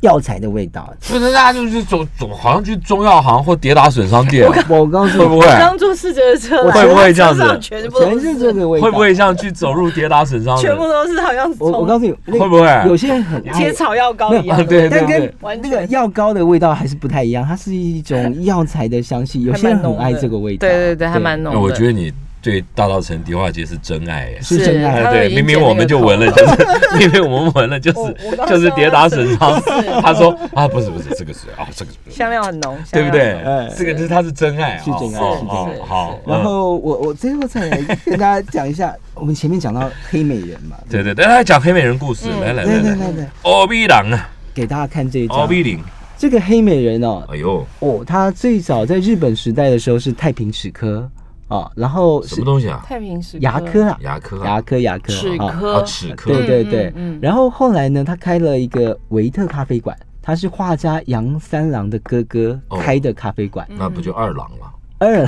药材的味道。不是大家就是走走，好像去中药行或跌打损伤店，我告诉你，会不会？刚坐视觉的车来，会不会这样子全部都全是这个味道，会不会像去走入跌打损伤？全部都是好像我我告诉你，会不会有些人很 爱贴草药膏一样啊的味道？但跟对对对，完那个药膏的味道还是不太一样，它是一种药材的香气，有些人很爱这个味道。对对对，还蛮浓的。我觉得你对大道城迪化街是真爱耶。是真爱对，明明我们就闻了，就是 明明我们闻了，就是就是跌打损伤。他说啊，不是不是，这个是啊，这个是香料很浓，对不对香料很浓？哎这个是他是真爱，是真爱哦是真哦爱好。然嗯后我我最后再来跟大家讲一下，我们前面讲到黑美人嘛，对对对，来讲黑美人故事，来来来来来，对对对对，欧比郎啊，给大家看这一张，奥比零，这个黑美人哦，哎呦，哦，他最早在日本时代的时候是太平齿科啊，然后什么东西啊？太平石牙科啊，牙科啊，牙科牙科啊，齿科。啊，齿科，对对嗯对然后后来呢，他开了一个维特咖啡馆，他是画家杨三郎的哥哥哦。开的咖啡馆。那不就二郎了？二，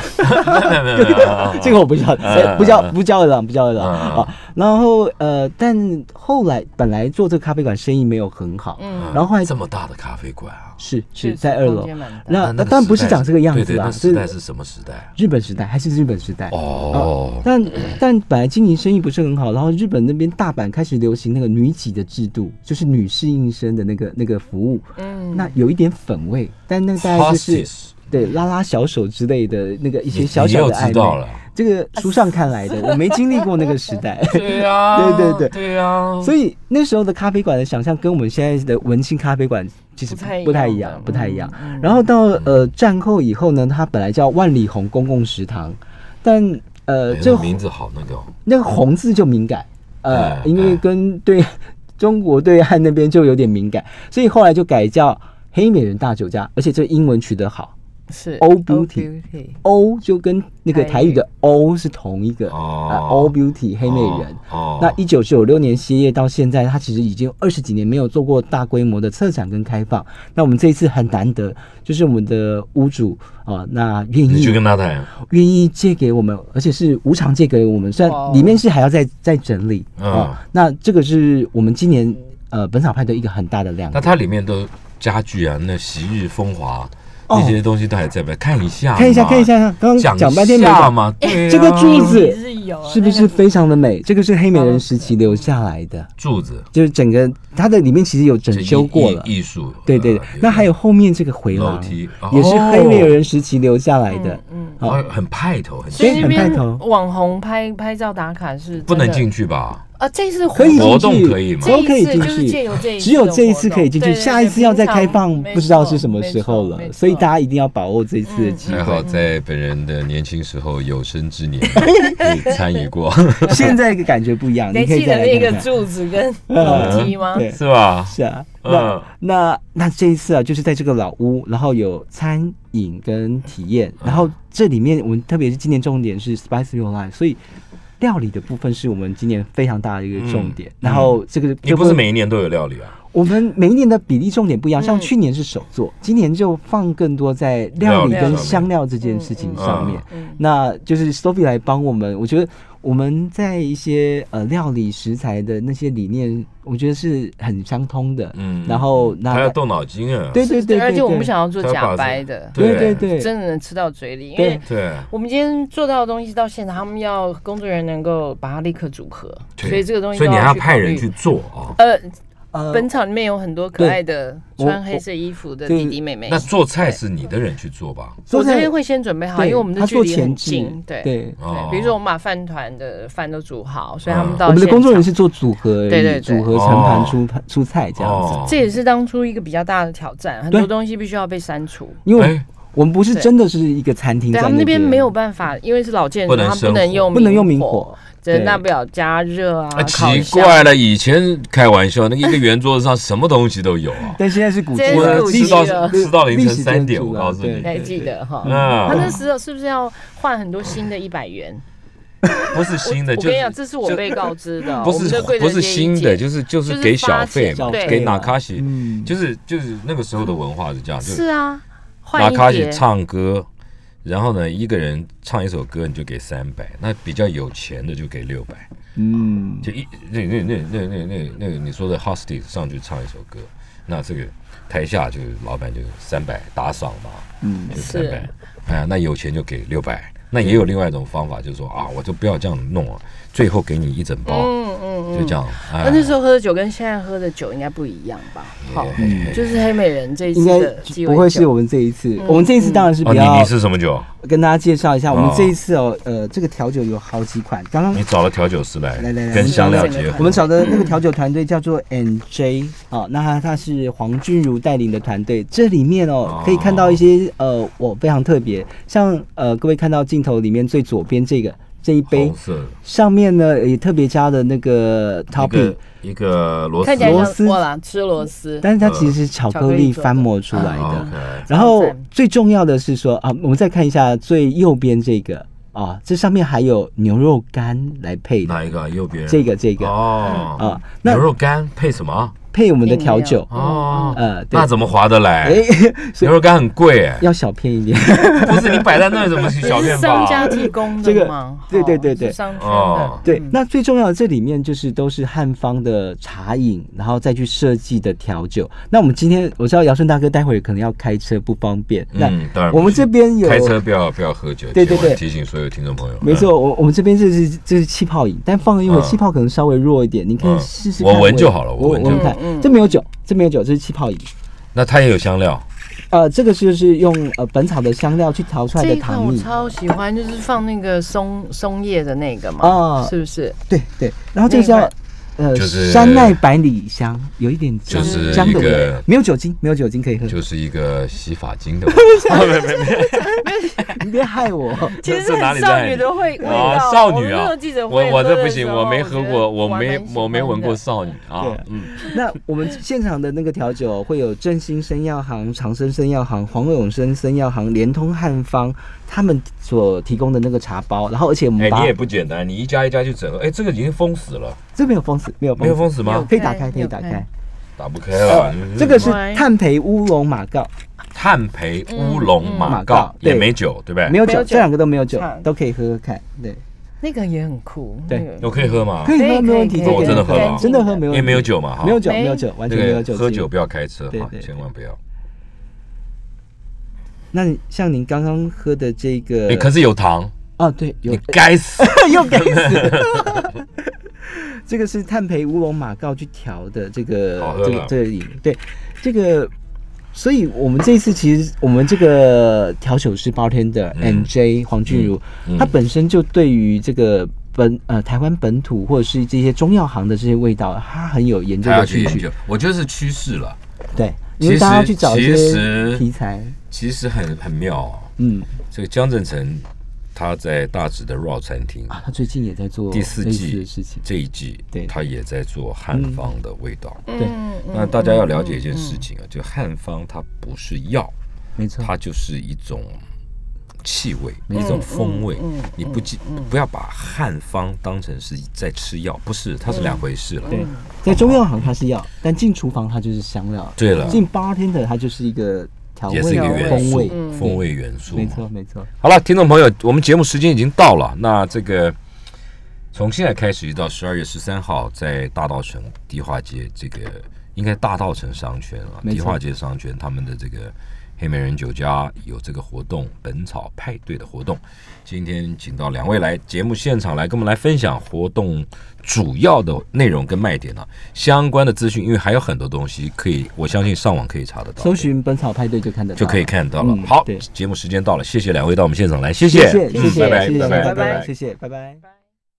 没有这个我不知道，嗯不叫不叫二郎，不叫二郎嗯啊。然后呃，但后来本来做这个咖啡馆生意没有很好，嗯，然后后来这么大的咖啡馆啊，是是在二楼。那那个当然不是长这个样子啦，那时代是什么时代啊？日本时代还是日本时代。哦，但但本来经营生意不是很好，然后日本那边大阪开始流行那个女几的制度，就是女士应生的那个那个服务，嗯。那有一点粉味，但那大概就是对拉拉小手之类的那个一些小小的暧昧知道了。这个书上看来的，我没经历过那个时代。对啊，对对对对啊，所以那时候的咖啡馆的想象跟我们现在的文青咖啡馆其实不太一样不太一样，不太一样。然后到呃战后以后呢，它本来叫万里红公共食堂，但呃这个哎那名字好那个哦，那个红字就敏感，呃哎，因为跟对 中国对岸那边就有点敏感，所以后来就改叫黑美人大酒家，而且这英文取得好是 O O Beauty Beauty，，O 就跟那个台语的 O 是同一个，哦啊 O Beauty 黑美人。哦，那一九九六年歇业到现在，它其实已经二十几年没有做过大规模的策展跟开放。那我们这一次很难得，就是我们的屋主啊、那愿意去意跟他谈，愿意借给我们，而且是无偿借给我们，虽然里面是还要再再整理嗯啊、那这个是我们今年呃本草派的一个很大的亮点。那它里面都家具啊，那昔日风华哦那些东西都还在不在？看一下，看一下，看一下，刚刚讲讲半天没讲，一下嘛，对啊这个柱子是不是非常的美？这个是黑美人时期留下来的，柱子。就是整个它的里面其实有整修过了。艺艺术，对对那还有后面这个回廊，楼梯，也是黑美哦，人时期留下来的。嗯，很派头，很对所以很派头。网红拍拍照打卡是不能进去吧？啊，这次可以活进去，动可以吗都可以进去。只有这一次可以进去，下一次要再开放，不知道是什么时候了所以大家一定要把握这一次的机还好会。在本人的年轻时候有生之年 参与过，现在感觉不一样，你可以再记得那个来看看。柱子跟楼梯吗？对，是吧？是啊。那那这一次啊，就是在这个老屋，然后有餐饮跟体验，然后这里面我们特别是今年重点是 Spice Your Life，所以料理的部分是我们今年非常大的一个重点。然后这个也不是每一年都有料理啊？我们每一年的比例重点不一样，像嗯去年是手作，今年就放更多在料理跟香料这件事情上面。嗯那就是 Sophie 来帮我们，我觉得我们在一些呃料理食材的那些理念，我觉得是很相通的。嗯然后那还要动脑筋啊。对对对对，而且我们不想要做假掰的，对对。真的能吃到嘴里，因对。为对，我们今天做到的东西到现场，他们要工作人员能够把它立刻组合，所以这个东西所以你还要派人去做啊。呃，呃本场里面有很多可爱的穿黑色衣服的弟弟妹妹。那做菜是你的人去做吧？我这边会先准备好，因为我们的距离很近，对对。比如说我们把饭团的饭都煮好，所以他们嗯到我们的工作人员是做组合，对对对组合盛盘出出菜这样子。哦，这也是当初一个比较大的挑战，很多东西必须要被删除。因为哎我们不是真的是一个餐厅他们那边边没有办法，因为是老建筑，不能他不能用不能用明火。火，对，对。大不了加热啊啊，，奇怪了，以前开玩笑，那个一个圆桌子上什么东西都有啊。但现在是古迹这是了，古迹吃到了。吃到凌晨三点，我告诉你。还记得哈？嗯。他那时候是不是要换很多新的一百元？不是新的，就是我跟你讲，这是我被告知的哦，不是不是新的，就是就就是是给小发费嘛，给纳卡西，嗯，就是就是那个时候的文化是这样，就是是啊，换纳卡西，唱歌，然后呢一个人唱一首歌你就给三百，那比较有钱的就给六百，嗯，就一那那那那那那那个你说的 hostage 上去唱一首歌，那这个台下就是老板就三百打赏嘛，嗯就三百，哎呀，那有钱就给六百。那也有另外一种方法，就是说啊，我就不要这样弄了，最后给你一整包，嗯嗯就这样。哎那那时候喝的酒跟现在喝的酒应该不一样吧？好，就是黑美人这一次不会是我们这一次，嗯我们这一次当然是哦，比较你你是什么酒？跟大家介绍一下，我们哦这一次哦，呃，这个调酒有好几款，刚刚你找了调酒师来，来来来跟香料结合。我们找的那个调酒团队叫做 NJ 啊，那他他是黄君如带领的团队，这里面哦哦可以看到一些呃，我非常特别，像呃各位看到镜头里面最左边这个，这一杯上面呢也特别加了那个 topping，一个螺丝。螺丝。吃螺丝，但是它其实是巧克力翻磨出来哦的。然后最重要的是说啊，我们再看一下最右边这个。啊，这上面还有牛肉干来配的，哪一个？啊？右边。这个这个。哦。啊，那牛肉干配什么？配我们的调酒，哦，呃，对那怎么划得来？哎，牛肉干很贵哎，要小片一点。不是你摆在那怎么是小片商家？提供这个的嘛？对对哦对对商圈哦的。对嗯，那最重要的这里面就是都是汉方的茶饮，然后再去设计的调酒。那我们今天我知道姚顺大哥待会儿可能要开车不方便，那嗯，当然我们这边有开车不要不要喝酒，对对对提醒所有听众朋友。没错，我我们这边这是这是气泡饮，但放了一会气泡可能稍微弱一点，你可以嗯试试看。我闻就好了我闻就好我闻看嗯嗯，这没有酒，这没有酒，这是气泡饮。嗯，那它也有香料，呃，这个就是用呃本草的香料去调出来的这一款糖蜜。我超喜欢，就是放那个松松叶的那个嘛，啊是不是？对对，然后这个叫呃就是山奈百里香，有一点姜就是姜的没有酒精，没有酒精可以喝。就是一个洗发精的味道。没没没，你别害我。其实这哪里很少在女的会味啊，道。少女啊我！我会我这不行，我没喝过，我没我没闻过少女啊对。嗯，那我们现场的那个调酒会有振兴生药行、长生生药行、黄永生生药行、联通汉方他们所提供的那个茶包，然后而且我们哎，你也不简单，你一家一家去整合，哎，这个已经封死了，这没有封死，没有没有封死，吗？可以打开，可以打开开。打不开了。嗯这个是乖炭焙乌龙马告，炭焙乌龙马马告也没酒，对不对？没有酒，这两个都没有酒，都可以喝喝看。对，那个也很酷。对那个我可以喝吗可？以喝，没问题。我真的喝了真的喝没问题，因为没有酒嘛，哈，没有酒，没没有酒，完全没有酒喝酒不要开车哈，千万不要。那你像您刚刚喝的这个，哎，可是有糖，哦，对，有你该死！又该死。这个是炭焙乌龙马告去调的这个这个这个饮，对这个，所以我们这一次其实我们这个调酒师 bartender 嗯 NJ 黄俊如，嗯他本身就对于这个本呃台湾本土或者是这些中药行的这些味道，他很有研究的兴趣去研究。，我觉得是趋势了。对，因为大家要去找一些实题材，其实很很妙哦。嗯这个江正成他在大直的 RAW 餐厅啊，他最近也在做第四季的事情，这一季对，他也在做汉方的味道。对。嗯那大家要了解一件事情啊，就汉方它不是药，没错，它就是一种气味，一种风味。嗯嗯。你不记不要把汉方当成是在吃药，不是，它是两回事了。对，在中药行它是药，但进厨房它就是香料。对了，进 bartender 它就是一个调也是一个味元素风味，，风味元素。没错没错。好了，听众朋友，我们节目时间已经到了。那这个从现在开始一直到十二月十三号，在大道城迪化街这个应该大道城商圈啊，没错迪化街商圈他们的这个黑美人酒家有这个活动——本草派对的活动。今天请到两位来节目现场来跟我们来分享活动主要的内容跟卖点啊，相关的资讯，因为还有很多东西可以，我相信上网可以查得到。搜寻本草派对就看得到，就可以看到了。嗯好，节目时间到了，谢谢两位到我们现场来，谢谢谢谢嗯谢谢谢拜拜拜拜拜拜拜谢谢拜拜。